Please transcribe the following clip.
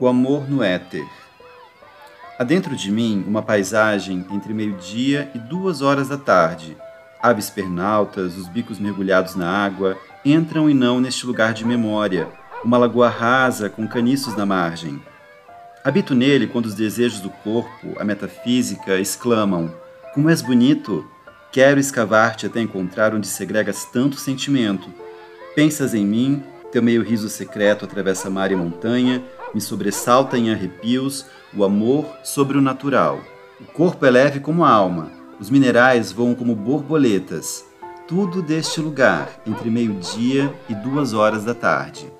O amor no éter. Há dentro de mim uma paisagem entre meio-dia e duas horas da tarde. Aves pernaltas, os bicos mergulhados na água, entram e não neste lugar de memória, uma lagoa rasa com caniços na margem. Habito nele quando os desejos do corpo, a metafísica, exclamam: Como és bonito! Quero escavar-te até encontrar onde segregas tanto sentimento. Pensas em mim, teu meio riso secreto atravessa mar e montanha, me sobressalta em arrepios o amor sobre o natural. O corpo é leve como a alma, os minerais voam como borboletas. Tudo deste lugar, entre meio-dia e duas horas da tarde.